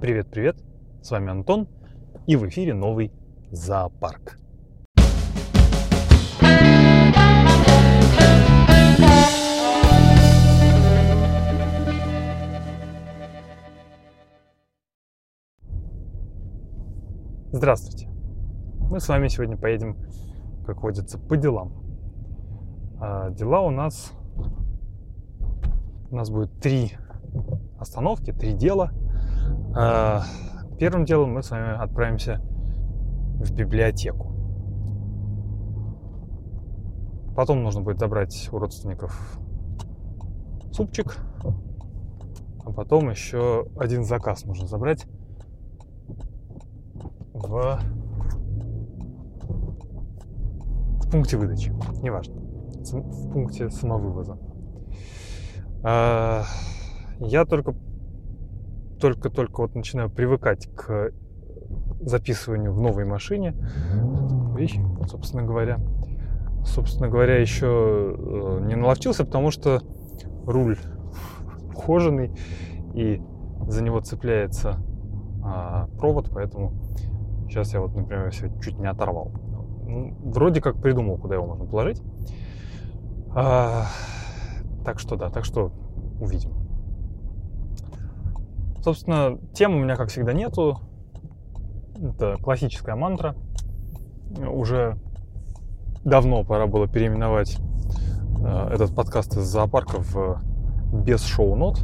Привет-привет, с вами Антон, и в эфире новый зоопарк. Здравствуйте. Мы с вами сегодня поедем, как водится, по делам. А дела у нас... У нас будет три остановки, три дела. А, первым делом мы с вами отправимся в библиотеку. Потом нужно будет забрать у родственников супчик. А потом еще один заказ нужно забрать в, в пункте выдачи. Неважно. В пункте самовывоза. А, я только только-только вот начинаю привыкать к записыванию в новой машине. И, собственно говоря, собственно говоря, еще э, не наловчился, потому что руль ухоженный и за него цепляется а, провод, поэтому сейчас я вот, например, все чуть не оторвал. Ну, вроде как придумал, куда его можно положить. А, так что да, так что увидим. Собственно, тем у меня, как всегда, нету. Это классическая мантра. Уже давно пора было переименовать э, этот подкаст из зоопарка в без шоу-нот.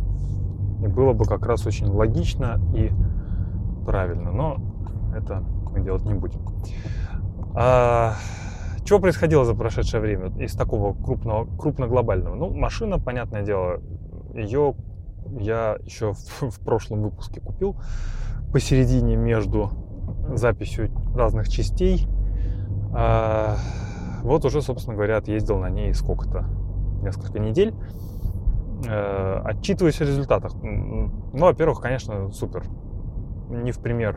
И было бы как раз очень логично и правильно. Но это мы делать не будем. А, что происходило за прошедшее время из такого крупного, крупно-глобального? Ну, машина, понятное дело, ее я еще в, в прошлом выпуске купил посередине между записью разных частей. А, вот уже, собственно говоря, отъездил на ней сколько-то, несколько недель. А, отчитываюсь о результатах. Ну, во-первых, конечно, супер. Не в пример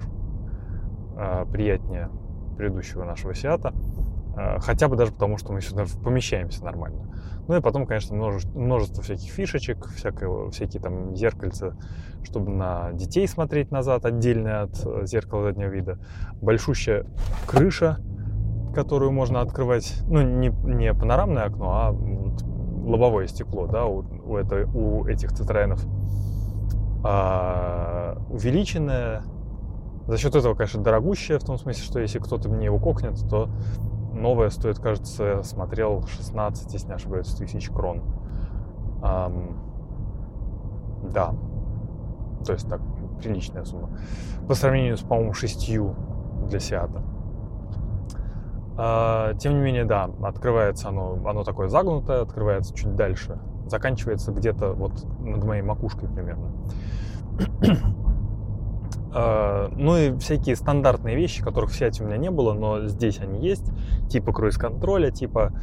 а, приятнее предыдущего нашего Сиата. А, хотя бы даже потому, что мы сюда помещаемся нормально. Ну и потом, конечно, множество, множество всяких фишечек, всякого, всякие там зеркальца, чтобы на детей смотреть назад, отдельно от э, зеркала заднего вида. Большущая крыша, которую можно открывать, ну, не, не панорамное окно, а вот лобовое стекло, да, у, у, это, у этих цитроенов. А, увеличенное, за счет этого, конечно, дорогущее, в том смысле, что если кто-то мне его кокнет, то новая стоит, кажется, смотрел 16, если не ошибаюсь, тысяч крон. Эм, да, то есть так, приличная сумма. По сравнению с, по-моему, шестью для Сиата. Э, тем не менее, да, открывается оно, оно такое загнутое, открывается чуть дальше, заканчивается где-то вот над моей макушкой примерно. А, ну и всякие стандартные вещи, которых в Сиате у меня не было, но здесь они есть, типа круиз-контроля, типа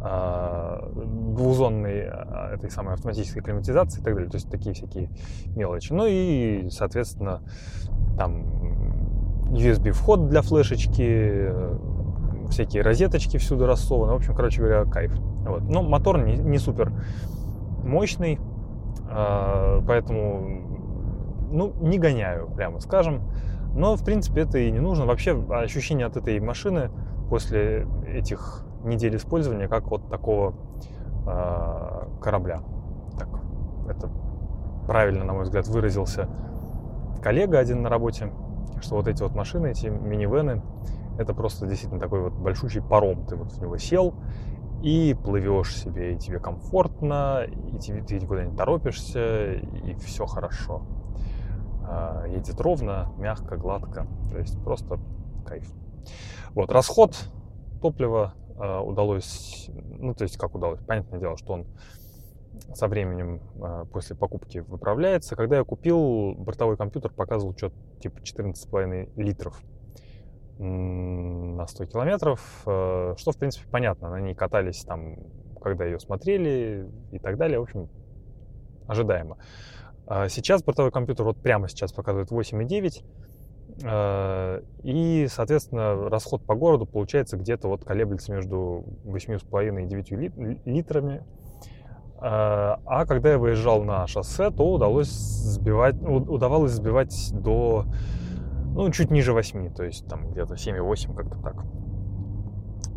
э, двухзонной а, этой самой автоматической климатизации и так далее. То есть такие всякие мелочи. Ну и, соответственно, там USB вход для флешечки, всякие розеточки всюду рассованы. В общем, короче говоря, кайф. Вот. Но мотор не, не супер мощный, поэтому ну, не гоняю, прямо скажем. Но, в принципе, это и не нужно. Вообще, ощущение от этой машины после этих недель использования, как вот такого э, корабля. Так, это правильно, на мой взгляд, выразился коллега один на работе, что вот эти вот машины, эти минивены, это просто действительно такой вот большущий паром. Ты вот в него сел и плывешь себе, и тебе комфортно, и тебе, ты никуда не торопишься, и все хорошо. А, едет ровно, мягко, гладко. То есть просто кайф. Вот, расход топлива а, удалось, ну, то есть как удалось, понятное дело, что он со временем а, после покупки выправляется. Когда я купил, бортовой компьютер показывал что-то типа 14,5 литров на 100 километров, что, в принципе, понятно. На ней катались там, когда ее смотрели и так далее. В общем, ожидаемо. А сейчас бортовой компьютер вот прямо сейчас показывает 8,9. А, и, соответственно, расход по городу получается где-то вот колеблется между 8,5 и 9 литрами. А когда я выезжал на шоссе, то удалось сбивать, удавалось сбивать до ну, чуть ниже 8, то есть там где-то 7,8, как-то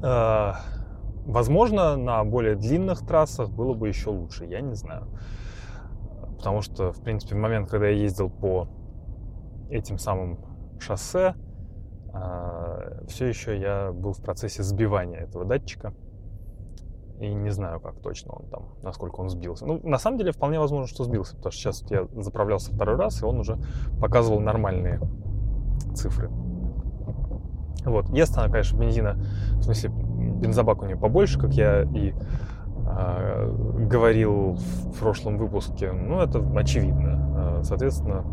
так. Возможно, на более длинных трассах было бы еще лучше, я не знаю. Потому что, в принципе, в момент, когда я ездил по этим самым шоссе, все еще я был в процессе сбивания этого датчика. И не знаю, как точно он там, насколько он сбился. Ну, на самом деле, вполне возможно, что сбился, потому что сейчас я заправлялся второй раз, и он уже показывал нормальные цифры. Вот. Ест она, конечно, бензина, в смысле, бензобак у нее побольше, как я и говорил в прошлом выпуске. Ну, это очевидно. Соответственно,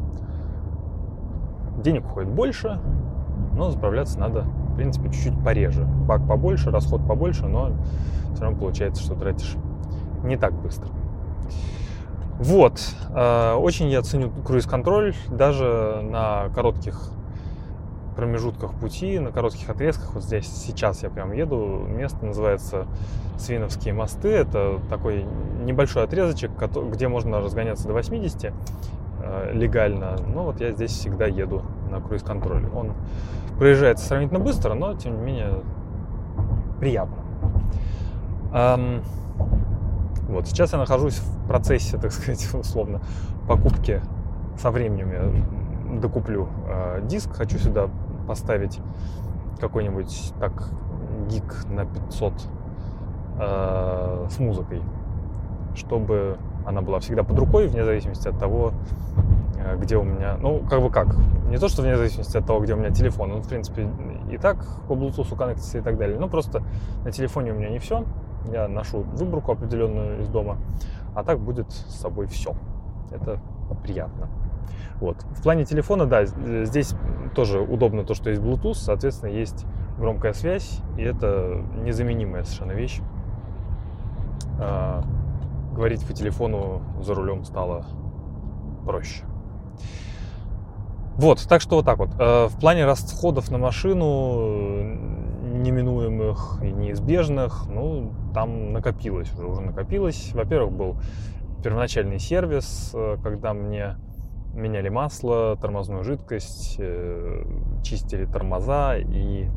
денег уходит больше, но заправляться надо, в принципе, чуть-чуть пореже. Бак побольше, расход побольше, но все равно получается, что тратишь не так быстро. Вот. Э, очень я ценю круиз-контроль даже на коротких промежутках пути, на коротких отрезках. Вот здесь сейчас я прям еду. Место называется Свиновские мосты. Это такой небольшой отрезочек, где можно разгоняться до 80 э, легально. Но вот я здесь всегда еду на круиз-контроле. Он проезжается сравнительно быстро, но тем не менее приятно. Вот сейчас я нахожусь в процессе, так сказать, условно, покупки со временем я докуплю э, диск, хочу сюда поставить какой-нибудь так гиг на 500 э, с музыкой, чтобы она была всегда под рукой, вне зависимости от того, э, где у меня, ну, как бы как, не то, что вне зависимости от того, где у меня телефон, он, в принципе, и так по Bluetooth коннектится и так далее, но просто на телефоне у меня не все, я ношу выборку определенную из дома, а так будет с собой все. Это приятно. Вот. В плане телефона, да, здесь тоже удобно то, что есть Bluetooth, соответственно, есть громкая связь, и это незаменимая совершенно вещь. А, говорить по телефону за рулем стало проще. Вот, так что вот так вот. А, в плане расходов на машину неминуемых и неизбежных, ну, там накопилось уже, уже накопилось. Во-первых, был первоначальный сервис, э, когда мне меняли масло, тормозную жидкость, э, чистили тормоза и,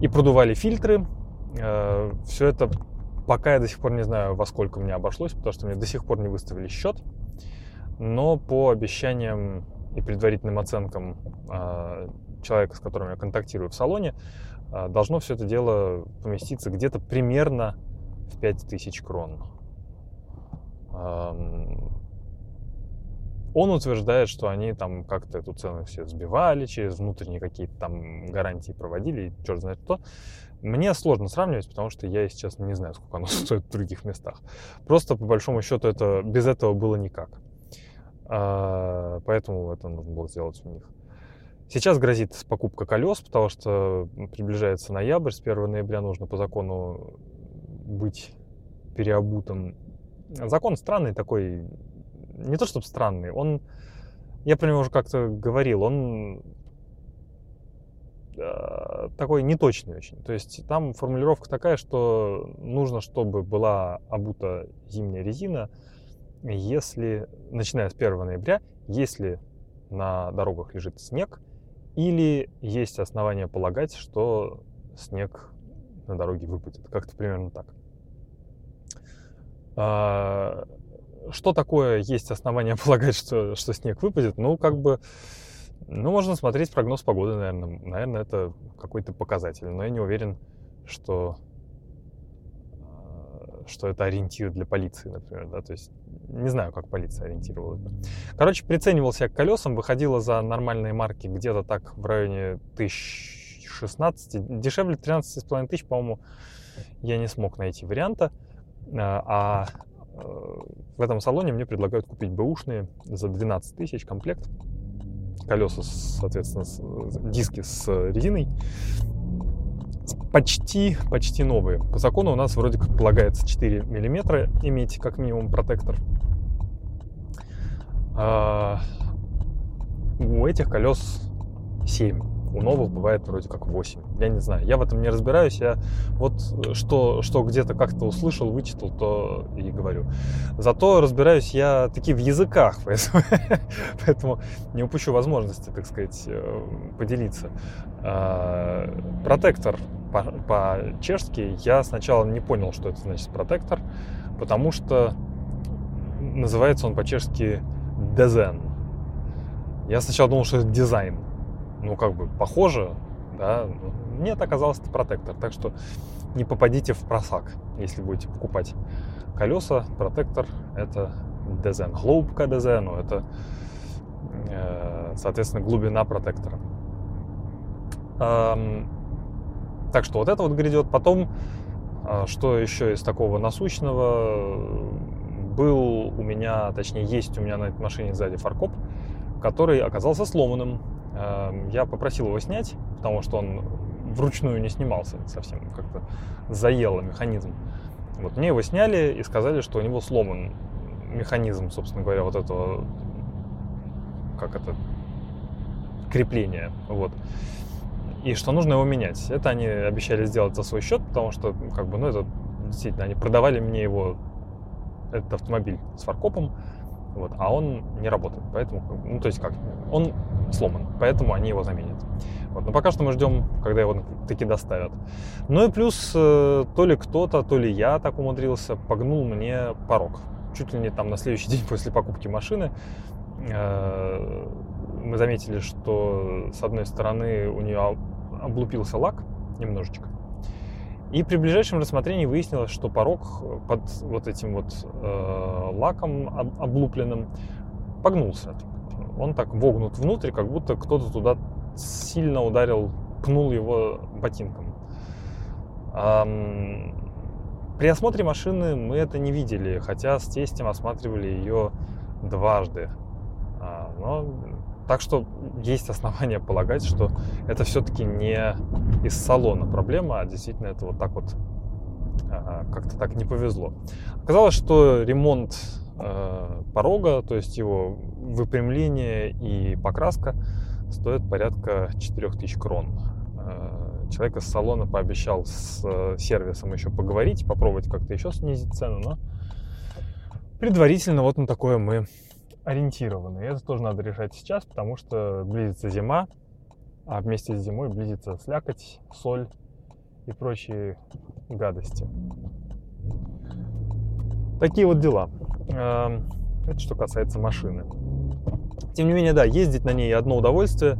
и продували фильтры. Э, Все это пока я до сих пор не знаю, во сколько мне обошлось, потому что мне до сих пор не выставили счет. Но по обещаниям и предварительным оценкам э, человека, с которым я контактирую в салоне, должно все это дело поместиться где-то примерно в 5000 крон. Он утверждает, что они там как-то эту цену все сбивали, через внутренние какие-то там гарантии проводили, и черт знает что. Мне сложно сравнивать, потому что я, честно, не знаю, сколько оно стоит в других местах. Просто, по большому счету, это, без этого было никак. А, поэтому это нужно было сделать у них. Сейчас грозит покупка колес, потому что приближается ноябрь. С 1 ноября нужно по закону быть переобутым. Закон странный такой, не то чтобы странный, он, я про него уже как-то говорил, он э, такой неточный очень. То есть там формулировка такая, что нужно, чтобы была обута зимняя резина, если, начиная с 1 ноября, если на дорогах лежит снег, или есть основания полагать, что снег на дороге выпадет. Как-то примерно так. Что такое есть основания полагать, что, что снег выпадет? Ну, как бы, ну, можно смотреть прогноз погоды, наверное. Наверное, это какой-то показатель. Но я не уверен, что, а, что это ориентир для полиции, например, да, то есть не знаю, как полиция ориентировала это. Короче, приценивался к колесам, выходило за нормальные марки где-то так в районе 1016, дешевле 13,5 тысяч, по-моему, я не смог найти варианта. А, а Э, в этом салоне мне предлагают купить бэушные за 12 тысяч комплект. Колеса, соответственно, диски с резиной. Почти, почти новые. По закону у нас вроде как полагается 4 миллиметра иметь как минимум протектор. А у этих колес 7. У новых бывает вроде как 8. Я не знаю, я в этом не разбираюсь. Я вот что, что где-то как-то услышал, вычитал, то и говорю. Зато разбираюсь я таки в языках, поэтому, поэтому не упущу возможности, так сказать, э, поделиться. А, протектор по-чешски я сначала не понял, что это значит протектор, потому что называется он по-чешски дезен. Я сначала думал, что это дизайн. Ну, как бы похоже, да. Нет, оказалось, это протектор. Так что не попадите в просак, если будете покупать колеса. Протектор — это дезен. Глубка дезену — это, э, соответственно, глубина протектора. Так что вот это вот грядет. Потом, а, что еще из такого насущного, был у меня, точнее, есть у меня на этой машине сзади фаркоп, который оказался сломанным. Я попросил его снять, потому что он вручную не снимался совсем, как-то заело механизм. Вот мне его сняли и сказали, что у него сломан механизм, собственно говоря, вот этого, как это, крепления. Вот и что нужно его менять. Это они обещали сделать за свой счет, потому что, как бы, ну, это действительно, они продавали мне его, этот автомобиль с фаркопом, вот, а он не работает, поэтому, ну, то есть как, он сломан, поэтому они его заменят. Вот, но пока что мы ждем, когда его таки доставят. Ну и плюс, э, то ли кто-то, то ли я так умудрился, погнул мне порог. Чуть ли не там на следующий день после покупки машины э, мы заметили, что с одной стороны у нее облупился лак немножечко. И при ближайшем рассмотрении выяснилось, что порог под вот этим вот э, лаком облупленным погнулся. Он так вогнут внутрь, как будто кто-то туда сильно ударил, пнул его ботинком. Эм, при осмотре машины мы это не видели, хотя с тестем осматривали ее дважды. А, но так что есть основания полагать, что это все-таки не из салона проблема, а действительно это вот так вот как-то так не повезло. Оказалось, что ремонт э, порога, то есть его выпрямление и покраска стоит порядка 4000 крон. Э, человек из салона пообещал с сервисом еще поговорить, попробовать как-то еще снизить цену, но предварительно вот на такое мы ориентированы. Это тоже надо решать сейчас, потому что близится зима, а вместе с зимой близится слякоть, соль и прочие гадости. Такие вот дела. Эм, это что касается машины. Тем не менее, да, ездить на ней одно удовольствие.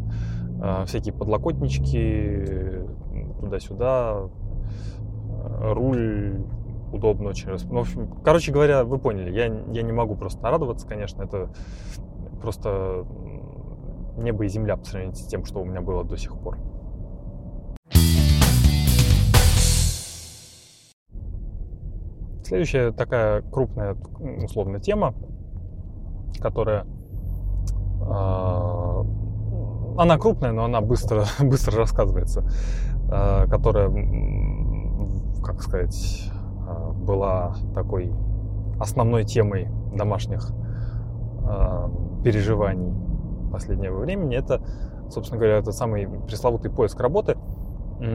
Э, всякие подлокотнички туда-сюда, э, руль удобно очень. Ну, в общем, короче говоря, вы поняли, я, я не могу просто нарадоваться, конечно, это просто небо и земля по сравнению с тем, что у меня было до сих пор. Следующая такая крупная условная тема, которая э, она крупная, но она быстро, быстро рассказывается, э, которая, как сказать, была такой основной темой домашних э, переживаний последнего времени, это, собственно говоря, этот самый пресловутый поиск работы.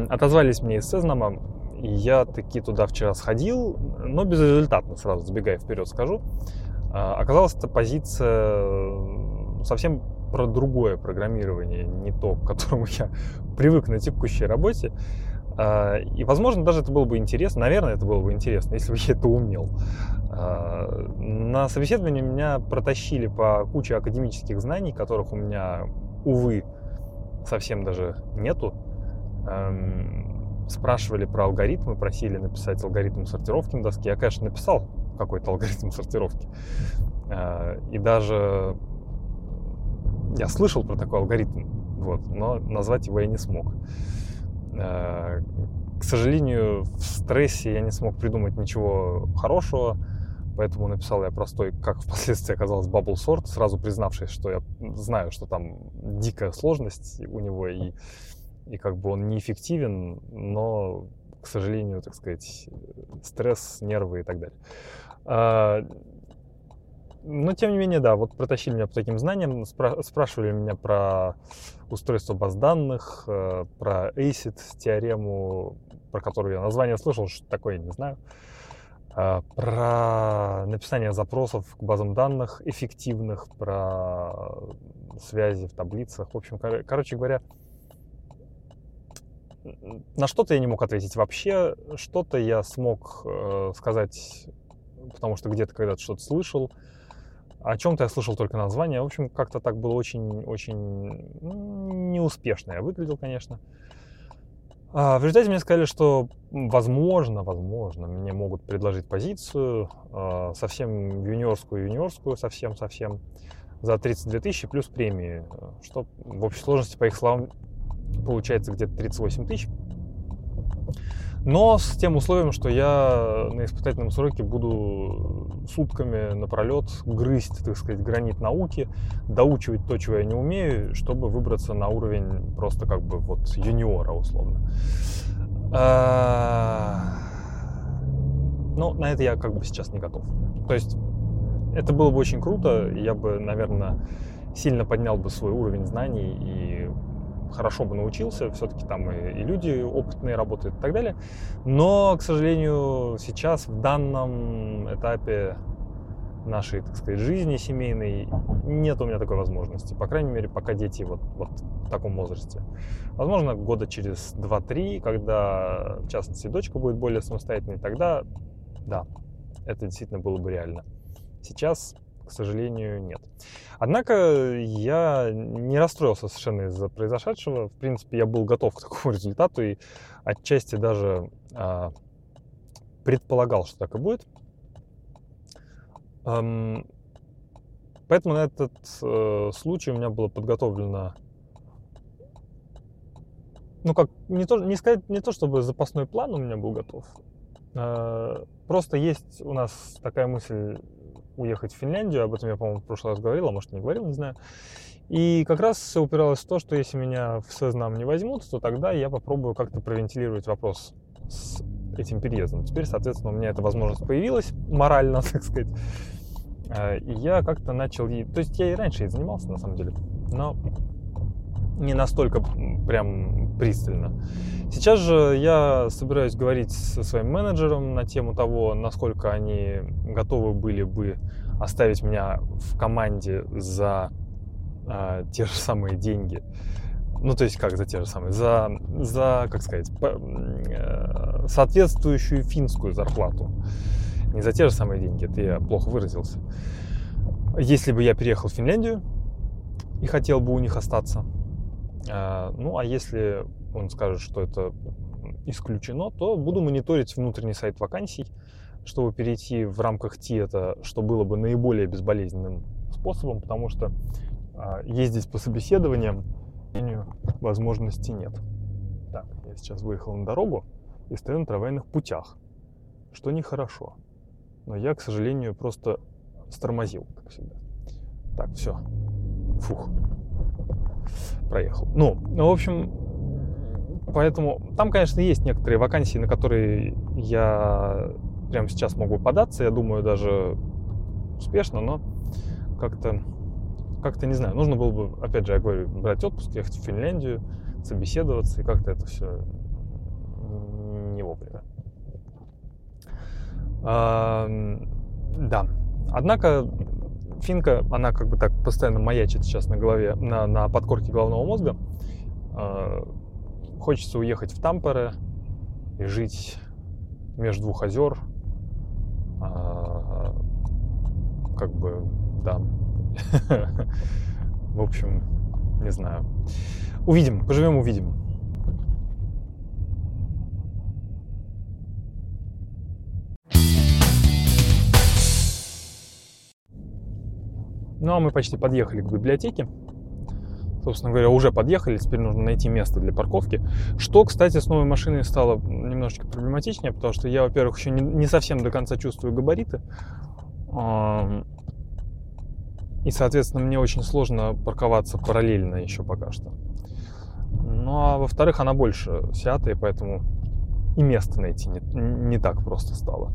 Отозвались мне из Сезнама, и я таки туда вчера сходил, но безрезультатно, сразу забегая вперед скажу. Э, оказалась эта позиция совсем про другое программирование, не то, к которому я привык на текущей работе. А, и, возможно, даже это было бы интересно, наверное, это было бы интересно, если бы я это умел. А, на собеседовании меня протащили по куче академических знаний, которых у меня, увы, совсем даже нету. Спрашивали про алгоритмы, просили написать алгоритм сортировки на доске. Я, конечно, написал какой-то алгоритм сортировки. А, и даже я слышал про такой алгоритм, вот, но назвать его я не смог. Э, к сожалению, в стрессе я не смог придумать ничего хорошего, поэтому написал я простой, как впоследствии оказалось, bubble sort, сразу признавшись, что я знаю, что там дикая сложность у него и, и как бы он неэффективен, но, к сожалению, так сказать, стресс, нервы и так далее. Но тем не менее, да, вот протащили меня по таким знаниям, спра- спрашивали меня про устройство баз данных, э, про ACID, теорему, про которую я название слышал, что такое, не знаю, э, про написание запросов к базам данных эффективных, про связи в таблицах. В общем, кор- короче говоря, на что-то я не мог ответить. Вообще, что-то я смог э, сказать, потому что где-то когда-то что-то слышал, о чем-то я слышал только название. В общем, как-то так было очень-очень неуспешно. Я выглядел, конечно. А в результате мне сказали, что возможно, возможно, мне могут предложить позицию э, совсем юниорскую, юниорскую, совсем-совсем за 32 тысячи плюс премии, что в общей сложности, по их словам, получается где-то 38 тысяч. Но с тем условием, что я на испытательном сроке буду сутками напролет грызть, так сказать, гранит науки, доучивать то, чего я не умею, чтобы выбраться на уровень просто как бы вот юниора условно. А, но на это я как бы сейчас не готов. То есть это было бы очень круто, я бы, наверное, сильно поднял бы свой уровень знаний и хорошо бы научился, все-таки там и, и люди опытные работают и так далее. Но, к сожалению, сейчас в данном этапе нашей, так сказать, жизни семейной нет у меня такой возможности. По крайней мере, пока дети вот, вот в таком возрасте. Возможно, года через 2-3, когда, в частности, дочка будет более самостоятельной, тогда, да, это действительно было бы реально. Сейчас к сожалению, нет. Однако я не расстроился совершенно из-за произошедшего. В принципе, я был готов к такому результату и отчасти даже а, предполагал, что так и будет. Эм, поэтому на этот э, случай у меня было подготовлено ну как, не, то, не сказать, не то чтобы запасной план у меня был готов, э, просто есть у нас такая мысль уехать в Финляндию, об этом я, по-моему, в прошлый раз говорил, а может не говорил, не знаю. И как раз упиралось в то, что если меня в Сознам не возьмут, то тогда я попробую как-то провентилировать вопрос с этим переездом. Теперь, соответственно, у меня эта возможность появилась, морально, так сказать. А, и я как-то начал... То есть я и раньше и занимался, на самом деле, но не настолько прям пристально. Сейчас же я собираюсь говорить со своим менеджером на тему того, насколько они готовы были бы оставить меня в команде за э, те же самые деньги. Ну, то есть как за те же самые? За, за как сказать, по, э, соответствующую финскую зарплату. Не за те же самые деньги, это я плохо выразился. Если бы я переехал в Финляндию и хотел бы у них остаться, ну, а если он скажет, что это исключено, то буду мониторить внутренний сайт вакансий, чтобы перейти в рамках ТИЭТа, что было бы наиболее безболезненным способом, потому что а, ездить по собеседованиям возможности нет. Так, я сейчас выехал на дорогу и стою на трамвайных путях, что нехорошо. Но я, к сожалению, просто стормозил, как всегда. Так, все. Фух проехал. Ну, в общем, поэтому там, конечно, есть некоторые вакансии, на которые я прямо сейчас могу податься, я думаю, даже успешно, но как-то, как-то не знаю, нужно было бы, опять же, я говорю, брать отпуск, ехать в Финляндию, собеседоваться, и как-то это все не вовремя. А, да. Однако финка, она как бы так постоянно маячит сейчас на голове, на, на подкорке головного мозга. Э, хочется уехать в Тампере и жить между двух озер. Э, как бы, да. В общем, не знаю. Увидим, поживем, увидим. Ну а мы почти подъехали к библиотеке. Собственно говоря, уже подъехали, теперь нужно найти место для парковки. Что, кстати, с новой машиной стало немножечко проблематичнее, потому что я, во-первых, еще не, не совсем до конца чувствую габариты. И, соответственно, мне очень сложно парковаться параллельно еще пока что. Ну а во-вторых, она больше Сиата, и поэтому и место найти не, не так просто стало.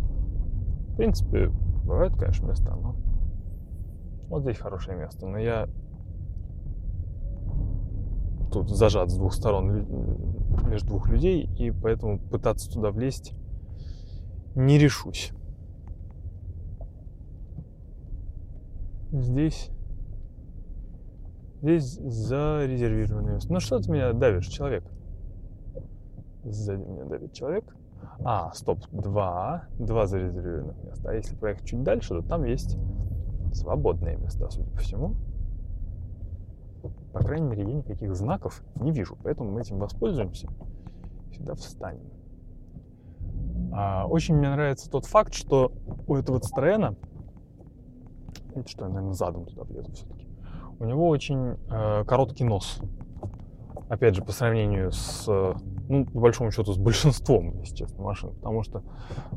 В принципе, бывают, конечно, места, но Вот здесь хорошее место, но я тут зажат с двух сторон между двух людей, и поэтому пытаться туда влезть не решусь. Здесь Здесь зарезервированное место. Ну что ты меня давишь, человек? Сзади меня давит человек. А, стоп, два. Два зарезервированных места. А если проехать чуть дальше, то там есть свободные места, судя по всему. По крайней мере, я никаких знаков не вижу, поэтому мы этим воспользуемся. Сюда встанем. А, очень мне нравится тот факт, что у этого Citroёn, видите, что я, наверное, задом туда влезу все-таки, у него очень э, короткий нос. Опять же, по сравнению с, ну, по большому счету, с большинством, если честно, машин. Потому что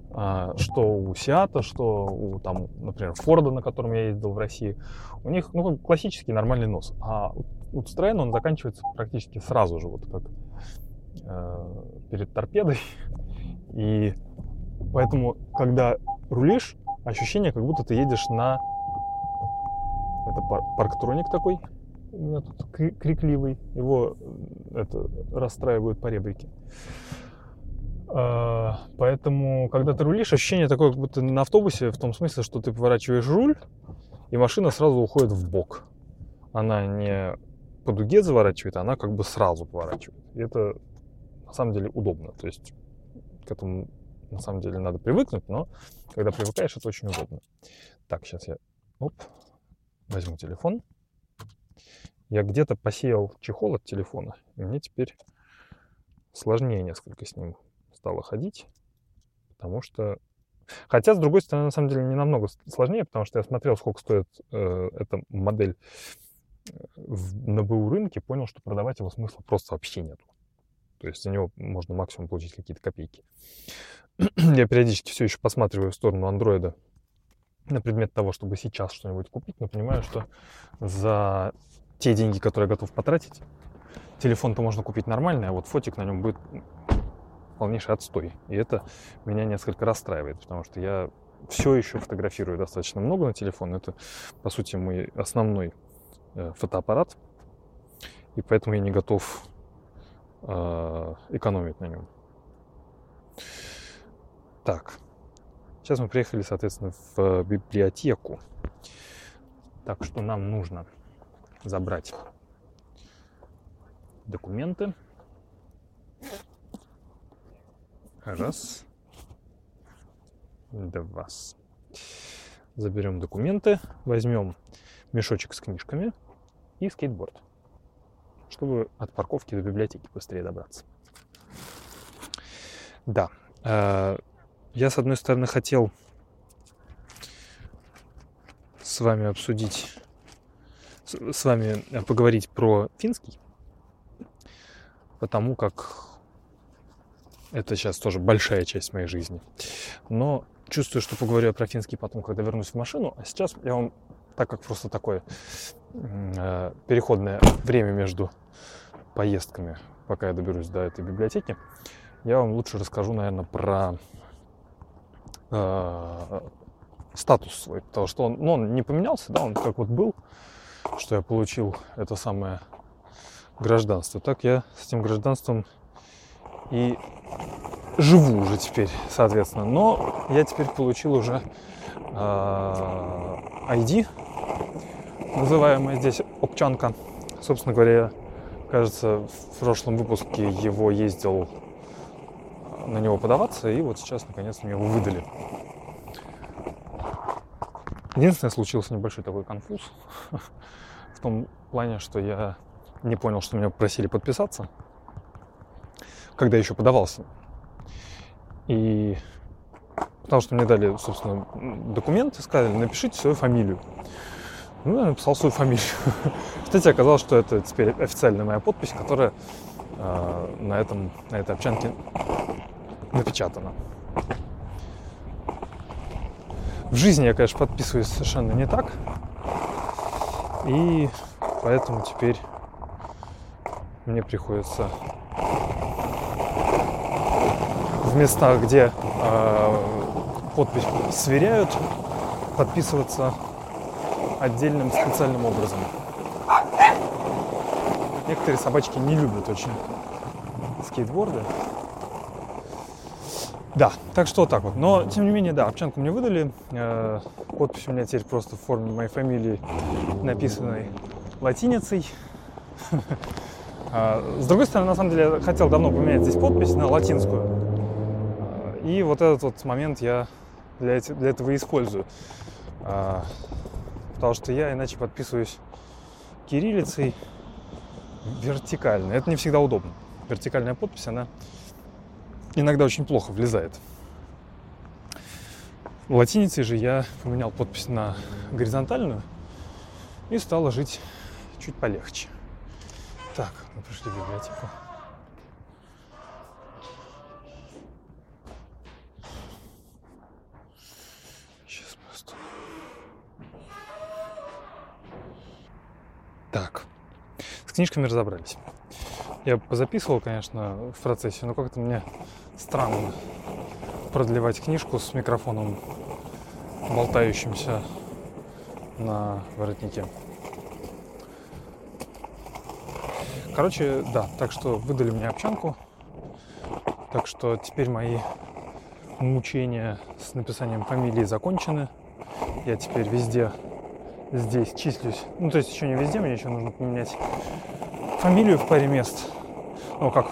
э, что у Сиата, что у, там, например, Форда, на котором я ездил в России, у них ну, классический нормальный нос. А у Citroёn он заканчивается практически сразу же, вот как э, перед торпедой. И поэтому, когда рулишь, ощущение, как будто ты едешь на это пар парктроник такой. У меня тут крикливый. Его это расстраивают по ребрике. А, поэтому, когда ты рулишь, ощущение такое, как будто на автобусе, в том смысле, что ты поворачиваешь руль, и машина сразу уходит в бок. Она не по дуге заворачивает, она как бы сразу поворачивает. И это на самом деле удобно. То есть к этому на самом деле надо привыкнуть, но когда привыкаешь, это очень удобно. Так, сейчас я оп, возьму телефон. Я где-то посеял чехол от телефона, и мне теперь сложнее несколько с ним стало ходить, потому что... Хотя, с другой стороны, на самом деле, не намного сложнее, потому что я смотрел, сколько стоит э, эта модель э, в, на БУ рынке, понял, что продавать его смысла просто вообще нету. То есть за него можно максимум получить какие-то копейки. я периодически все еще посматриваю в сторону андроида на предмет того, чтобы сейчас что-нибудь купить, но понимаю, что за те деньги, которые я готов потратить, телефон-то можно купить нормальный, а вот фотик на нем будет полнейший отстой. И это меня несколько расстраивает, потому что я все еще фотографирую достаточно много на телефон. Это, по сути, мой основной э, фотоаппарат. И поэтому я не готов э, экономить на нем. Так, Сейчас мы приехали, соответственно, в библиотеку. Так что нам нужно забрать документы. Раз. Два. Заберем документы, возьмем мешочек с книжками и скейтборд, чтобы от парковки до библиотеки быстрее добраться. Да, э, я, с одной стороны, хотел с вами обсудить, с вами поговорить про финский, потому как это сейчас тоже большая часть моей жизни. Но чувствую, что поговорю про финский потом, когда вернусь в машину. А сейчас я вам, так как просто такое э, переходное время между поездками, пока я доберусь до этой библиотеки, я вам лучше расскажу, наверное, про э, статус свой, потому что он, ну, он не поменялся, да, он как вот был, что я получил это самое гражданство. Так я с этим гражданством и живу уже теперь, соответственно. Но я теперь получил уже э, ID, называемое здесь Обчанка. Собственно говоря, кажется, в прошлом выпуске его ездил на него подаваться, и вот сейчас наконец мне его выдали. Единственное, случился небольшой такой конфуз в том плане, что я не понял, что меня просили подписаться, когда еще подавался. И потому что мне дали, собственно, документы, сказали, напишите свою фамилию. Ну, я написал свою фамилию. Кстати, оказалось, что это теперь официальная моя подпись, которая э, на, этом, на этой обчанке напечатано. В жизни я, конечно, подписываюсь совершенно не так. И поэтому теперь мне приходится в местах, где э, подпись сверяют, подписываться отдельным специальным образом. Некоторые собачки не любят очень скейтборды. Да, так что вот так вот. Но, тем не менее, да, овчанку мне выдали. Э, подпись у меня теперь просто в форме моей фамилии, написанной латиницей. А, с другой стороны, на самом деле, я хотел давно поменять здесь подпись на латинскую. А, и вот этот вот момент я для, эти, для этого использую. А, потому что я иначе подписываюсь кириллицей вертикально. Это не всегда удобно. Вертикальная подпись, она иногда очень плохо влезает. Латиницей же я поменял подпись на горизонтальную и стало жить чуть полегче. Так, мы пришли в библиотеку. Сейчас просто. Так, с книжками разобрались. Я позаписывал, конечно, в процессе, но как-то мне странно продлевать книжку с микрофоном, болтающимся на воротнике. Короче, да, так что выдали мне овчанку. Так что теперь мои мучения с написанием фамилии закончены. Я теперь везде здесь числюсь. Ну, то есть еще не везде, мне еще нужно поменять фамилию в паре мест. Ну, как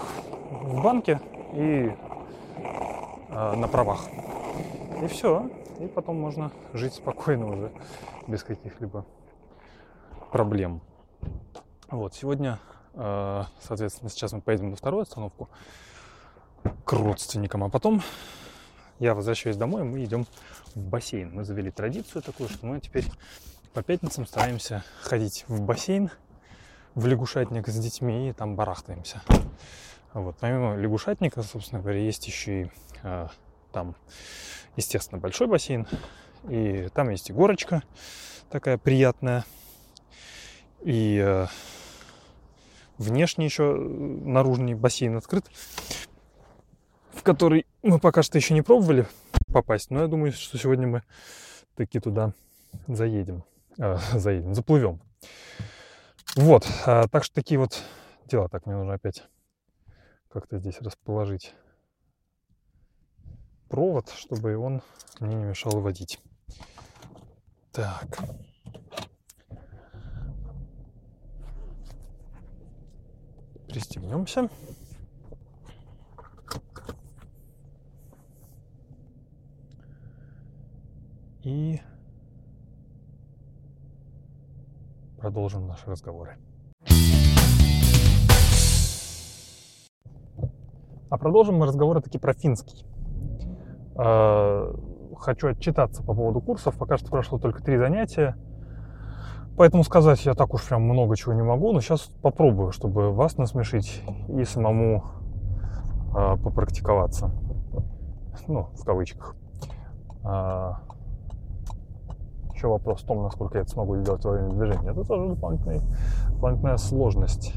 в банке и э, на правах. И все. И потом можно жить спокойно уже, без каких-либо проблем. Вот, сегодня, э, соответственно, сейчас мы поедем на вторую остановку к родственникам, а потом я возвращаюсь домой, мы идем в бассейн. Мы завели традицию такую, что мы теперь по пятницам стараемся ходить в бассейн, в лягушатник с детьми и там барахтаемся. Вот. Помимо лягушатника, собственно говоря, есть еще и э, там, естественно, большой бассейн. И там есть и горочка такая приятная. И э, внешне еще наружный бассейн открыт, в который мы пока что еще не пробовали попасть. Но я думаю, что сегодня мы таки туда заедем. Э, заедем, заплывем. Вот, а, так что такие вот дела. Так, мне нужно опять как-то здесь расположить провод, чтобы он мне не мешал водить. Так. Пристегнемся. И продолжим наши разговоры. А продолжим мы разговоры таки про финский. А, хочу отчитаться по поводу курсов. Пока что прошло только три занятия. Поэтому сказать я так уж прям много чего не могу, но сейчас попробую, чтобы вас насмешить и самому э, попрактиковаться. Ну, в кавычках. А, еще вопрос в том, насколько я это смогу сделать во время движения. Это тоже дополнительная, дополнительная сложность.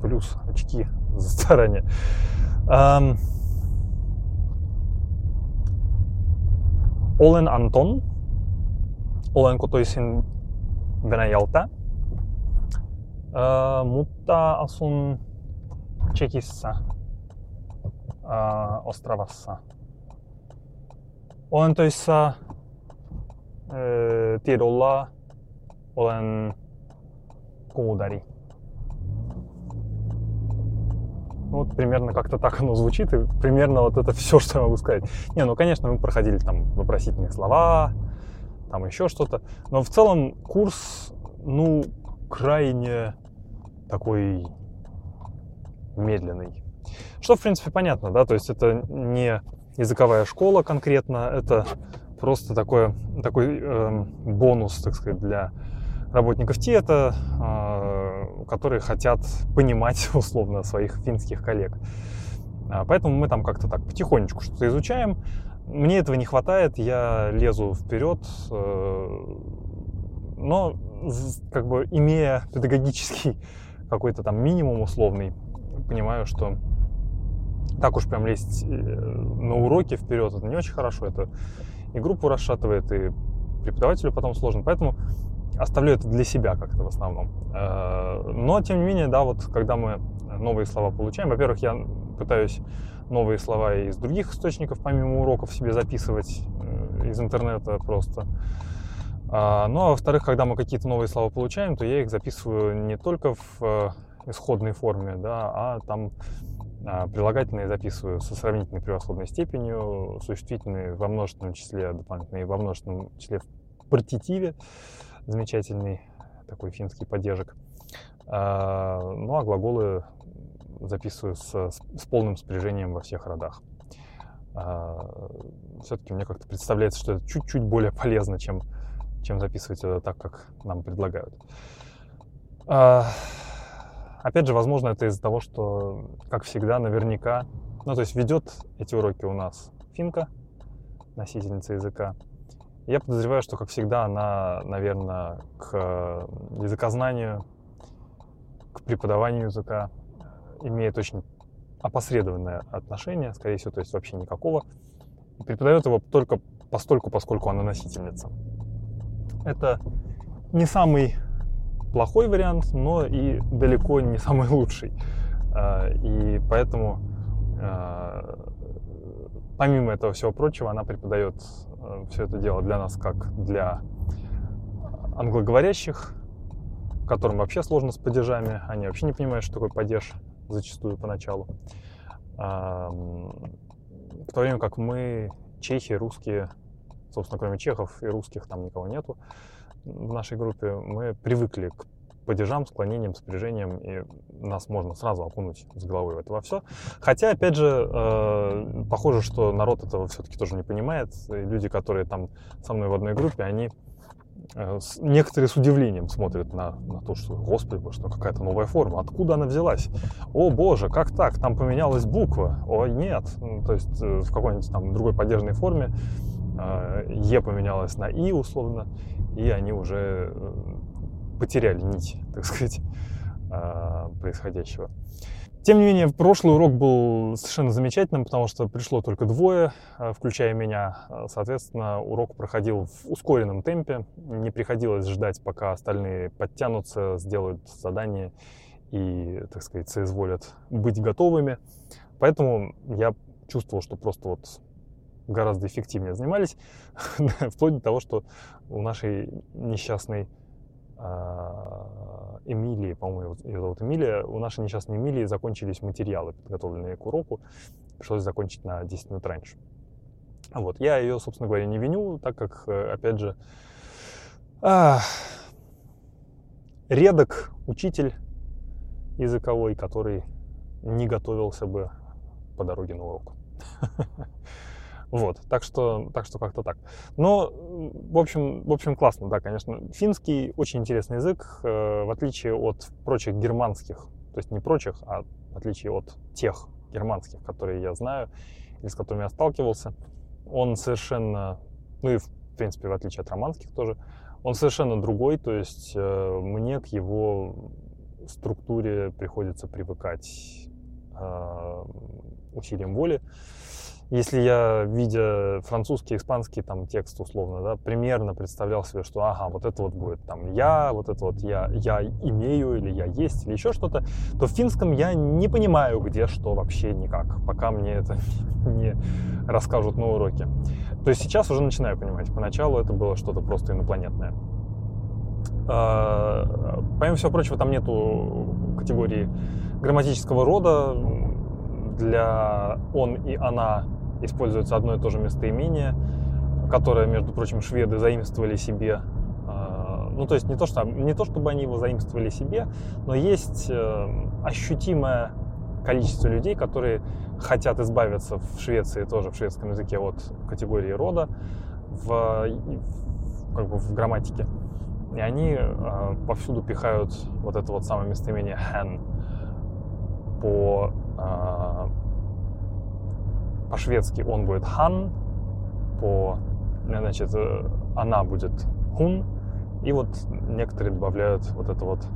Плюс очки за старание. Um, Anton. Olen kotoisin Venäjältä. Uh, mutta asun Tsekissä, uh, Ostravassa. Olen töissä tiedolla olen кудари. Вот примерно как-то так оно звучит, и примерно вот это все, что я могу сказать. Не, ну, конечно, мы проходили там вопросительные слова, там еще что-то, но в целом курс, ну, крайне такой медленный. Что, в принципе, понятно, да, то есть это не языковая школа конкретно, это просто такое, такой э, бонус, так сказать, для работников ТИЭТа, э, которые хотят понимать условно своих финских коллег. А, поэтому мы там как-то так потихонечку что-то изучаем. Мне этого не хватает, я лезу вперед, э, но как бы имея педагогический какой-то там минимум условный, понимаю, что так уж прям лезть э, на уроки вперед, это не очень хорошо, это и группу расшатывает, и преподавателю потом сложно. Поэтому оставлю это для себя как-то в основном. Но, тем не менее, да, вот когда мы новые слова получаем, во-первых, я пытаюсь новые слова из других источников, помимо уроков, себе записывать из интернета просто. А, ну а во-вторых, когда мы какие-то новые слова получаем, то я их записываю не только в э, исходной форме, да, а там прилагательные записываю со сравнительной превосходной степенью, существительные во множественном числе, дополнительные во множественном числе в партитиве, замечательный такой финский поддержек. А, ну а глаголы записываю с, с полным спряжением во всех родах. Все-таки мне как-то представляется, что это чуть-чуть более полезно, чем чем записывать это так, как нам предлагают. Опять же, возможно, это из-за того, что, как всегда, наверняка, ну, то есть ведет эти уроки у нас финка, носительница языка. Я подозреваю, что, как всегда, она, наверное, к языкознанию, к преподаванию языка имеет очень опосредованное отношение, скорее всего, то есть вообще никакого. И преподает его только постольку, поскольку она носительница. Это не самый плохой вариант, но и далеко не самый лучший. А, и поэтому, а, помимо этого всего прочего, она преподает а, все это дело для нас как для англоговорящих, которым вообще сложно с падежами, они вообще не понимают, что такое падеж зачастую поначалу. В то время как мы, чехи, русские, собственно, кроме чехов и русских там никого нету в нашей группе, мы привыкли к падежам, склонениям, спряжениям, и нас можно сразу окунуть с головой в это во все. Хотя, опять же, э, похоже, что народ этого все-таки тоже не понимает. И люди, которые там со мной в одной группе, они э, с, некоторые с удивлением смотрят на, на то, что, господи, что какая-то новая форма, откуда она взялась? О боже, как так? Там поменялась буква? О нет, ну, то есть э, в какой-нибудь там другой поддержанной форме Е поменялось на И условно, и они уже э, потеряли нить, так сказать, а, происходящего. Тем не менее, прошлый урок был совершенно замечательным, потому что пришло только двое, а, включая меня. Соответственно, урок проходил в ускоренном темпе. Не приходилось ждать, пока остальные подтянутся, сделают задание и, так сказать, соизволят быть готовыми. Поэтому я чувствовал, что просто вот гораздо эффективнее занимались, вплоть до того, что у нашей несчастной а, Эмилии, по-моему, ее зовут Эмилия, у нашей несчастной Эмилии закончились материалы, подготовленные к уроку, пришлось закончить на 10 минут раньше. Вот, я ее, собственно говоря, не виню, так как, э, опять же, а, редок учитель языковой, который не готовился бы по дороге на урок. Вот, так что, так что как-то так. Но, в общем, в общем, классно, да, конечно. Финский очень интересный язык, э, в отличие от прочих германских, то есть не прочих, а в отличие от тех германских, которые я знаю или с которыми я сталкивался. Он совершенно, ну и в принципе в отличие от романских тоже, он совершенно другой, то есть э, мне к его структуре приходится привыкать э, усилием воли если я, видя французский, испанский там текст условно, да, примерно представлял себе, что ага, вот это вот будет там я, вот это вот я, я имею или я есть или еще что-то, то в финском я не понимаю, где что вообще никак, пока мне это не расскажут на уроке. То есть сейчас уже начинаю понимать. Поначалу это было что-то просто инопланетное. А, помимо всего прочего, там нету категории грамматического рода. Для он и она используется одно и то же местоимение, которое, между прочим, шведы заимствовали себе. А, ну, то есть не то, что, не то, чтобы они его заимствовали себе, но есть э, ощутимое количество людей, которые хотят избавиться в Швеции тоже в шведском языке от категории рода в, как бы в грамматике. И они э, повсюду пихают вот это вот самое местоимение hen по э, по-шведски он будет хан, по, значит, э, она будет хун, и вот некоторые добавляют вот это вот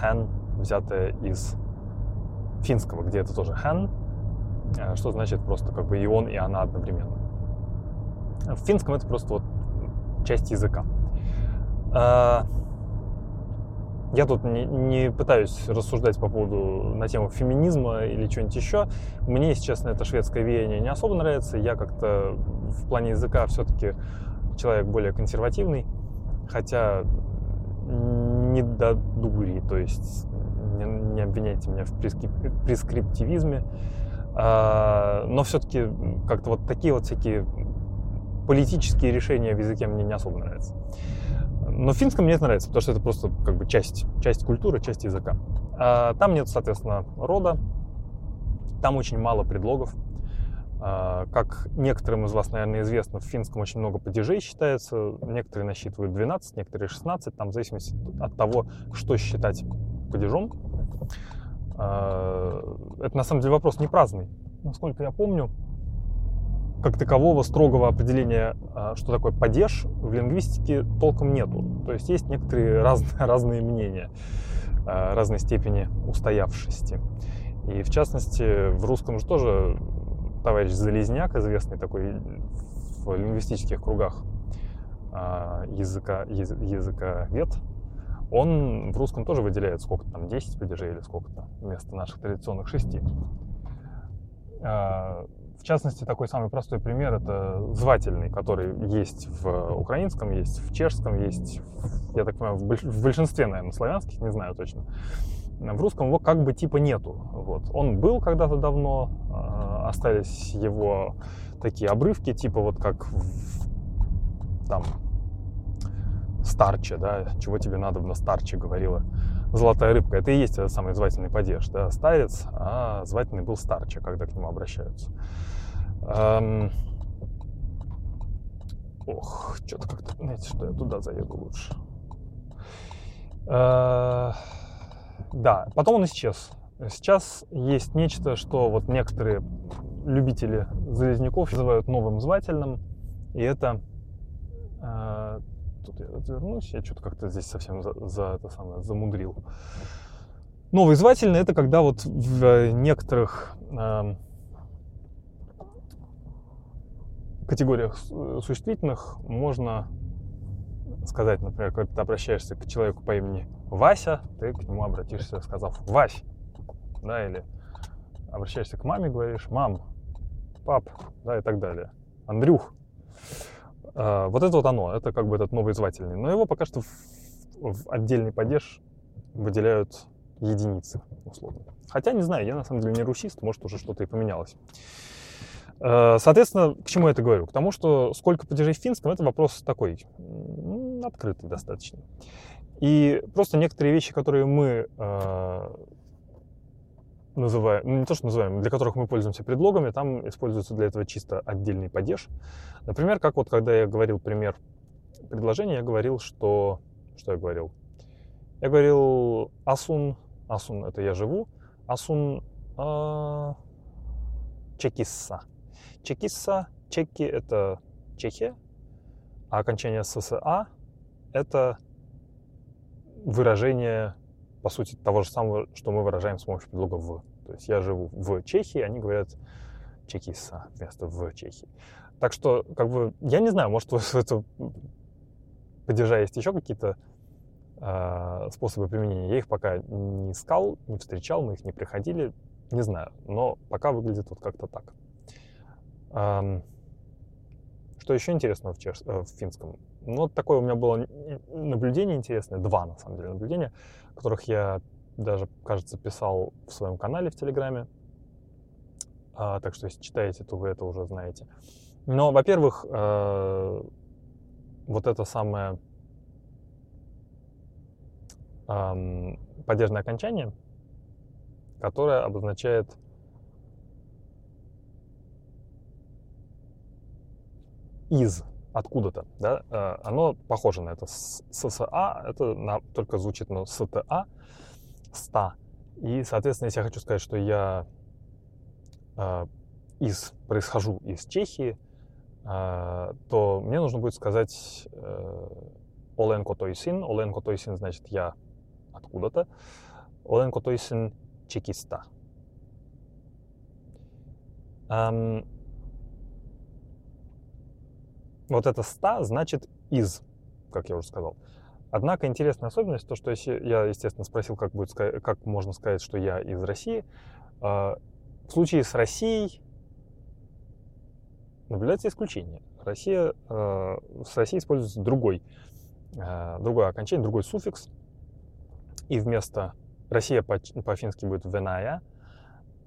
хэн, взятое из финского, где это тоже хэн, э, что значит просто как бы и он, и она одновременно. В финском это просто вот часть языка. Я тут не, не пытаюсь рассуждать по поводу на тему феминизма или чего-нибудь еще. Мне, если честно, это шведское веяние не особо нравится. Я как-то в плане языка все-таки человек более консервативный, хотя не до дури, то есть не, не обвиняйте меня в прескриптивизме. А, но все-таки как-то вот такие вот всякие политические решения в языке мне не особо нравятся. Но в финском мне это нравится, потому что это просто как бы часть, часть культуры, часть языка. А там нет, соответственно, рода, там очень мало предлогов. А, как некоторым из вас, наверное, известно, в финском очень много падежей считается. Некоторые насчитывают 12, некоторые 16, там в зависимости от того, что считать падежом. А, это на самом деле вопрос не праздный. Насколько я помню, как такового строгого определения, а, что такое падеж, в лингвистике толком нету. То есть есть некоторые разные, разные мнения, а, разной степени устоявшести. И в частности, в русском же тоже товарищ Залезняк, известный такой в лингвистических кругах а, языка, языка вет, он в русском тоже выделяет сколько там, 10 падежей или сколько-то вместо наших традиционных 6. В частности, такой самый простой пример – это звательный, который есть в украинском, есть в чешском, есть, я так понимаю, в большинстве, наверное, славянских, не знаю точно. В русском его как бы типа нету. Вот. Он был когда-то давно, а, остались его такие обрывки, типа вот как в, там старче, да, чего тебе надо на старче, говорила золотая рыбка. Это и есть этот самый звательный падеж, да, старец, а звательный был старче, когда к нему обращаются. Эм... Ох, что-то как-то, знаете, что я туда заеду лучше. Э... Да, потом он исчез. Сейчас есть нечто, что вот некоторые любители залезняков называют новым звательным, и это э, тут я развернусь, я что-то как-то здесь совсем за, за это самое замудрил. Новый звательный это когда вот в некоторых э, категориях э, существительных можно сказать, например, когда ты обращаешься к человеку по имени Вася, ты к нему обратишься, сказав «Вась», да, или обращаешься к маме, говоришь «Мам», «Пап», да, и так далее. «Андрюх». А, вот это вот оно, это как бы этот новый звательный. Но его пока что в, в отдельный падеж выделяют единицы, условно. Хотя, не знаю, я на самом деле не русист, может уже что-то и поменялось. Э, соответственно, к чему я это говорю? К тому, что сколько падежей в финском, это вопрос такой, открытый достаточно. И просто некоторые вещи, которые мы э, называем, ну не то, что называем, для которых мы пользуемся предлогами, там используется для этого чисто отдельный падеж. Например, как вот когда я говорил пример предложения, я говорил, что... Что я говорил? Я говорил асун, асун это я живу, асун э, чекисса. Чекисса, чеки – это Чехия, а окончание ССА – это выражение, по сути, того же самого, что мы выражаем с помощью предлога «в». То есть я живу в Чехии, они говорят чекисса вместо «в Чехии». Так что, как бы, я не знаю, может, у этого падежа есть еще какие-то э, способы применения. Я их пока не искал, не встречал, мы их не приходили, не знаю. Но пока выглядит вот как-то так. Что еще интересного в, чеш... Э, в финском? Ну, вот такое у меня было наблюдение интересное, два, на самом деле, наблюдения, которых я даже, кажется, писал в своем канале в Телеграме. А, так что, если читаете, то вы это уже знаете. Но, во-первых, э, вот это самое э, падежное окончание, которое обозначает из откуда-то, да, э, оно похоже на это. ССА, это на, только звучит, но СТА, ста. И, соответственно, если я хочу сказать, что я э, из, происхожу из Чехии, э, то мне нужно будет сказать э, Оленко Тойсин. Оленко Тойсин значит я откуда-то. Оленко Тойсин чекиста. Эм, вот это 100 значит из, как я уже сказал. Однако интересная особенность, то, что если я, естественно, спросил, как, будет, как можно сказать, что я из России, а, в случае с Россией наблюдается исключение. Россия, а, с Россией используется другой, а, другое окончание, другой суффикс. И вместо Россия по-фински будет Веная.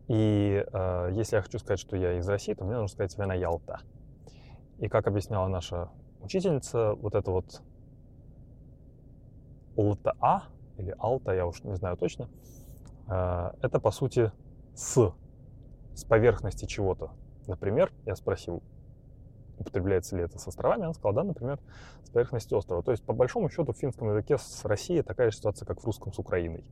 И если я хочу сказать, что я из России, то мне нужно сказать Венаялта. И как объясняла наша учительница, вот это вот ЛТА или Алта, я уж не знаю точно, э, это по сути с, с поверхности чего-то. Например, я спросил, употребляется ли это с островами, она сказала, да, например, с поверхности острова. То есть, по большому счету, в финском языке с Россией такая же ситуация, как в русском с Украиной.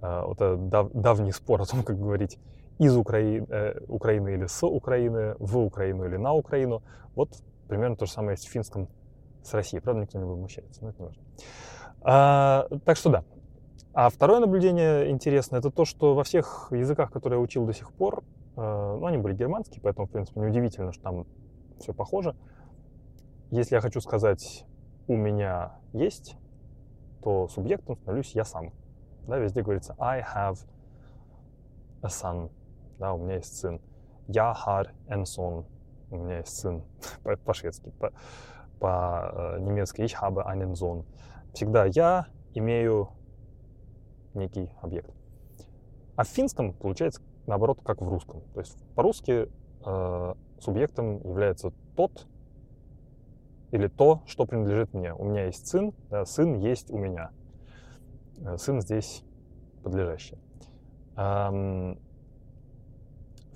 Э, вот это дав, давний спор о том, как говорить из Украины, э, Украины или с Украины, в Украину или на Украину. Вот примерно то же самое есть в финском с Россией. Правда, никто не возмущается, но это не важно. А, так что да. А второе наблюдение интересное, это то, что во всех языках, которые я учил до сих пор, э, ну, они были германские, поэтому, в принципе, неудивительно, что там все похоже. Если я хочу сказать «у меня есть», то субъектом становлюсь я сам. Да, везде говорится I have a son. Да, у меня есть сын. Я har en. У меня есть сын по-шведски. По, по-немецки ich habe einen Sohn всегда я имею некий объект. А в финском получается наоборот, как в русском. То есть по-русски э, субъектом является тот или то, что принадлежит мне. У меня есть сын, да, сын есть у меня. Э, сын здесь подлежащий. Эм,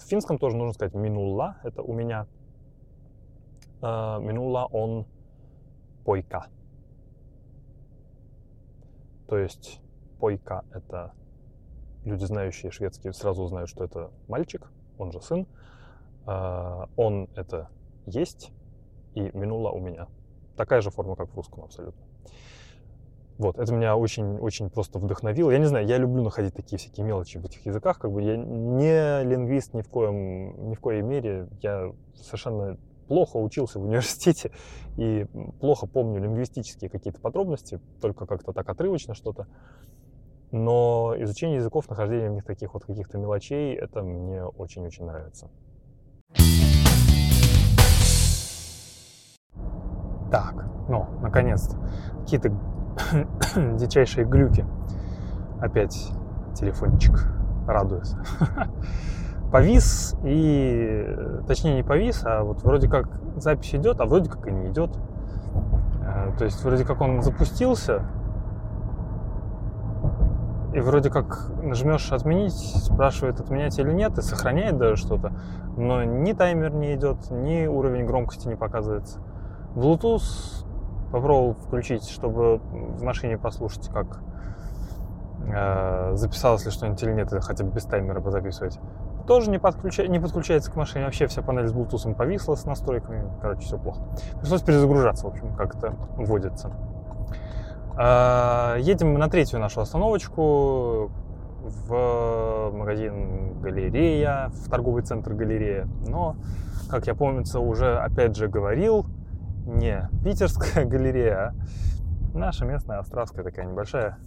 в финском тоже нужно сказать минулла, это у меня. Э, минулла он пойка. То есть пойка — это люди, знающие шведский, сразу узнают, что это мальчик, он же сын. А, он — это есть, и минула у меня. Такая же форма, как в русском абсолютно. Вот, это меня очень-очень просто вдохновило. Я не знаю, я люблю находить такие всякие мелочи в этих языках. Как бы я не лингвист ни в коем, ни в коей мере. Я совершенно плохо учился в университете и плохо помню лингвистические какие-то подробности, только как-то так отрывочно что-то. Но изучение языков, нахождение в них таких вот каких-то мелочей, это мне очень-очень нравится. Так, ну, наконец-то. Какие-то дичайшие глюки. Опять телефончик радуется. повис и, точнее не повис, а вот вроде как запись идет, а вроде как и не идет. Э, то есть вроде как он запустился, и вроде как нажмешь отменить, спрашивает отменять или нет, и сохраняет даже что-то, но ни таймер не идет, ни уровень громкости не показывается. Bluetooth попробовал включить, чтобы в машине послушать, как э, записалось ли что-нибудь или нет, хотя бы без таймера позаписывать тоже не, подключа... не подключается к машине. Вообще вся панель с Bluetooth повисла с настройками. Короче, все плохо. Пришлось перезагружаться, в общем, как это вводится. А, едем на третью нашу остановочку в магазин Галерея, в торговый центр Галерея. Но, как я помнится, уже опять же говорил, не питерская галерея, а наша местная австралская такая небольшая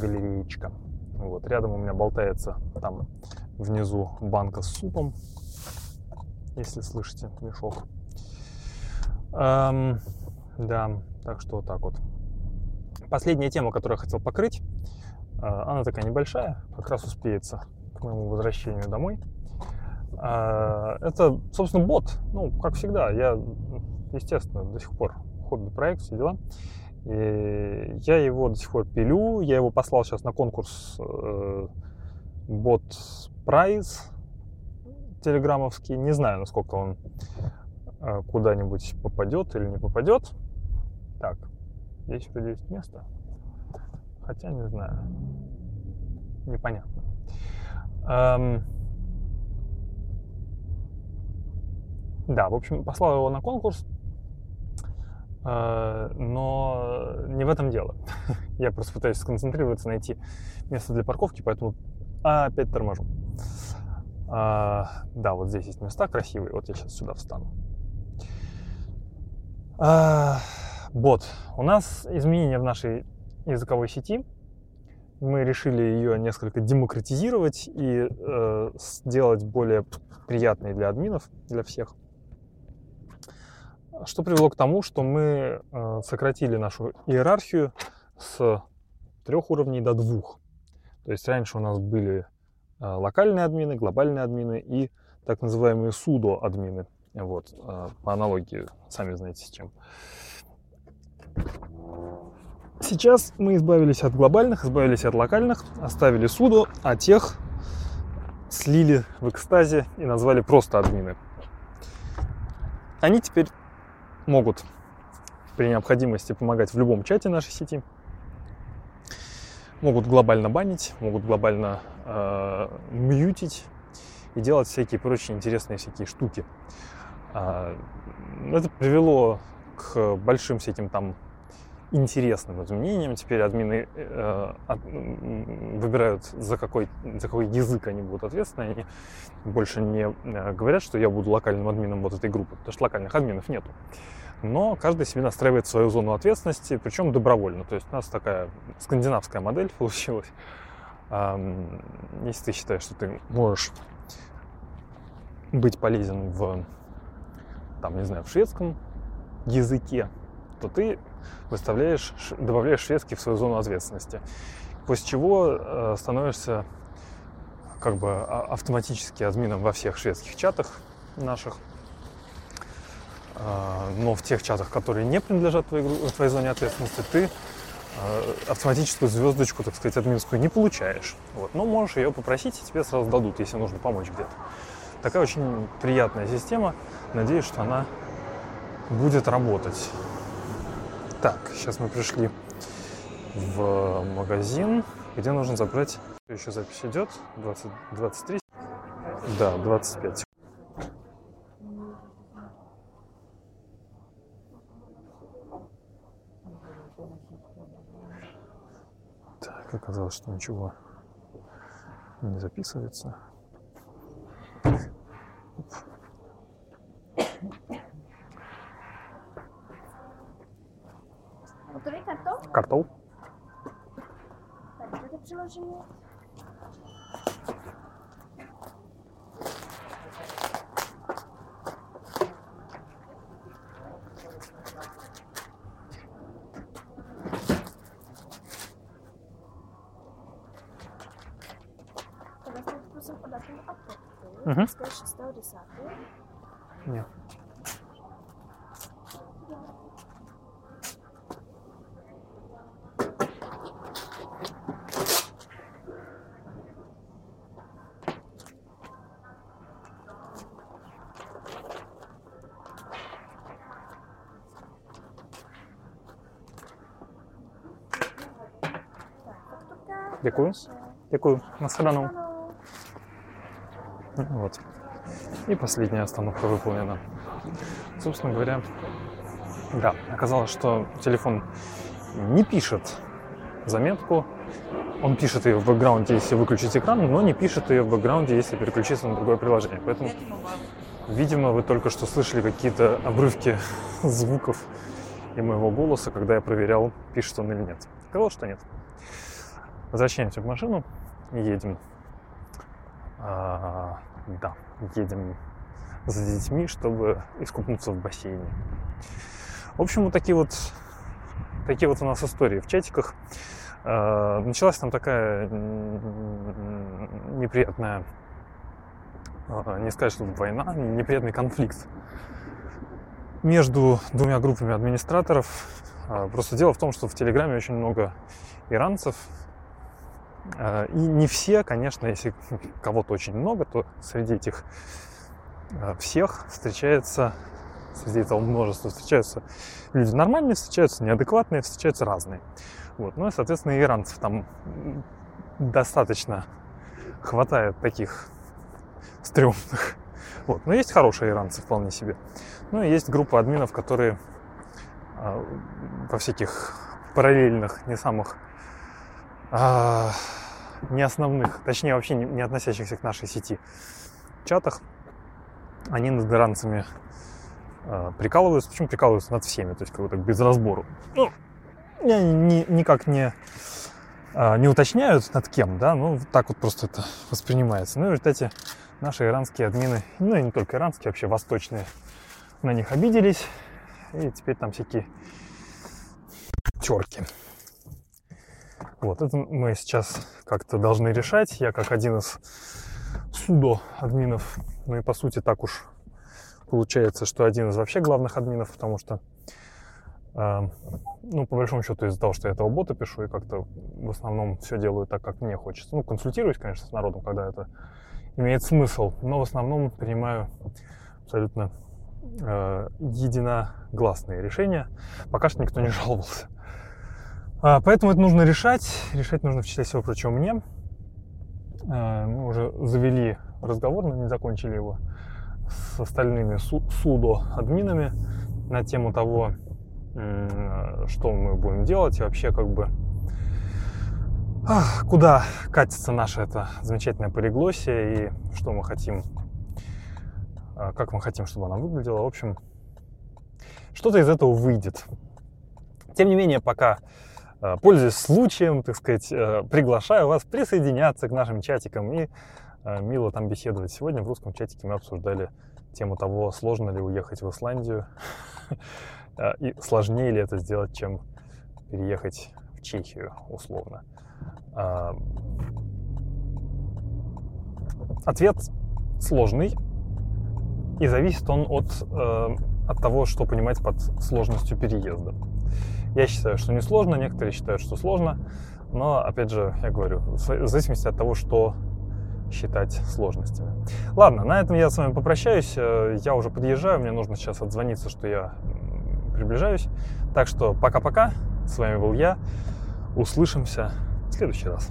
галереечка. Вот, рядом у меня болтается там внизу банка с супом, если слышите мешок. Эм, да, так что вот так вот. Последняя тема, которую я хотел покрыть, э, она такая небольшая, как раз успеется к моему возвращению домой. Э, это, собственно, бот. Ну, как всегда, я, естественно, до сих пор хобби-проект, все дела. И я его до сих пор пилю. Я его послал сейчас на конкурс э, бот прайс телеграммовский. Не знаю, насколько он э, куда-нибудь попадет или не попадет. Так, здесь вроде есть место. Хотя не знаю. Непонятно. Эм... Да, в общем, послал его на конкурс, но не в этом дело. Я просто пытаюсь сконцентрироваться, найти место для парковки, поэтому опять торможу. А, да, вот здесь есть места красивые. Вот я сейчас сюда встану. А. У нас изменения в нашей языковой сети. Мы решили ее несколько демократизировать и э, сделать более приятной для админов, для всех. Что привело к тому, что мы э, сократили нашу иерархию с трех уровней до двух. То есть раньше у нас были э, локальные админы, глобальные админы и так называемые судо-админы. Вот, э, по аналогии, сами знаете с чем. Сейчас мы избавились от глобальных, избавились от локальных, оставили судо, а тех слили в экстазе и назвали просто админы. Они теперь могут при необходимости помогать в любом чате нашей сети, могут глобально банить, могут глобально э, мьютить и делать всякие прочие интересные всякие штуки. Э, это привело к большим всяким там интересным изменениям. Теперь админы э, от, выбирают, за какой, за какой язык они будут ответственны. Они больше не э, говорят, что я буду локальным админом вот этой группы, потому что локальных админов нету. Но каждый себе настраивает свою зону ответственности, причем добровольно. То есть у нас такая скандинавская модель получилась. Эм, если ты считаешь, что ты можешь быть полезен в, там, не знаю, в шведском языке, то ты выставляешь, добавляешь шведский в свою зону ответственности. После чего э, становишься как бы а, автоматически админом во всех шведских чатах наших. Э, но в тех чатах, которые не принадлежат твоей, твоей зоне ответственности, ты э, автоматическую звездочку, так сказать, админскую не получаешь. Вот. Но можешь ее попросить, и тебе сразу дадут, если нужно помочь где-то. Такая очень приятная система. Надеюсь, что она будет работать. Так, сейчас мы пришли в магазин, где нужно забрать... Еще запись идет. 20, 23. Да, 25. Так, оказалось, что ничего не записывается. Hotový jste prosím o datum a podpis. Mhm. Dneska je 6.10. Нет. Naše- Дякую. Наschledanou. Ano. Вот. И последняя остановка выполнена. Собственно говоря, да, оказалось, что телефон не пишет заметку. Он пишет ее в бэкграунде, если выключить экран, но не пишет ее в бэкграунде, если переключиться на другое приложение. Поэтому, видимо, вы только что слышали какие-то обрывки звуков и моего голоса, когда я проверял, пишет он или нет. Оказалось, что нет. Возвращаемся в машину и едем. А, да, едем за детьми, чтобы искупнуться в бассейне. В общем, вот такие вот такие вот у нас истории в чатиках. А, началась там такая неприятная, а, не сказать, что война, неприятный конфликт между двумя группами администраторов. А, Просто дело в том, что в Телеграме очень много иранцев, И не все, конечно, если кого-то очень много, то среди этих а, всех встречается, среди этого множества встречаются люди нормальные, встречаются неадекватные, встречаются разные. Вот. Ну и, соответственно, иранцев там достаточно хватает таких стрёмных. Вот. Но есть хорошие иранцы вполне себе. Ну и есть группа админов, которые а, во всяких параллельных, не самых а, не основных, точнее вообще не, не относящихся к нашей сети чатах, они над иранцами э, прикалываются. Почему прикалываются над всеми? То есть как бы так без разбору. Ну, я ни, никак не, э, не уточняют над кем, да, ну так вот просто это воспринимается. Ну и в результате наши иранские админы, ну и не только иранские, вообще восточные, на них обиделись. И теперь там всякие терки. Вот, это мы сейчас как-то должны решать. Я как один из судо-админов, ну и по сути так уж получается, что один из вообще главных админов, потому что, э, ну, по большому счету, из-за того, что я этого бота пишу и как-то в основном все делаю так, как мне хочется. Ну, консультируюсь, конечно, с народом, когда это имеет смысл, но в основном принимаю абсолютно э, единогласные решения. Пока что никто не жаловался. А, поэтому это нужно решать. Решать нужно, в числе всего прочего, мне. А, мы уже завели разговор, но не закончили его с остальными судо-админами на тему того, что мы будем делать и вообще как бы куда катится наше это замечательное полиглосия и что мы хотим, а, как мы хотим, чтобы она выглядела. В общем, что-то из этого выйдет. Тем не менее, пока пользуясь случаем, так сказать, э, приглашаю вас присоединяться к нашим чатикам и э, мило там беседовать. Сегодня в русском чатике мы обсуждали тему того, сложно ли уехать в Исландию и сложнее ли это сделать, чем переехать в Чехию, условно. Ответ сложный, и зависит он от, от того, что понимать под сложностью переезда. Я считаю, что не сложно, некоторые считают, что сложно. Но, опять же, я говорю, в зависимости от того, что считать сложностями. Ладно, на этом я с вами попрощаюсь. Э, я уже подъезжаю, мне нужно сейчас отзвониться, что я приближаюсь. Так что пока-пока. С вами был я. Услышимся в следующий раз.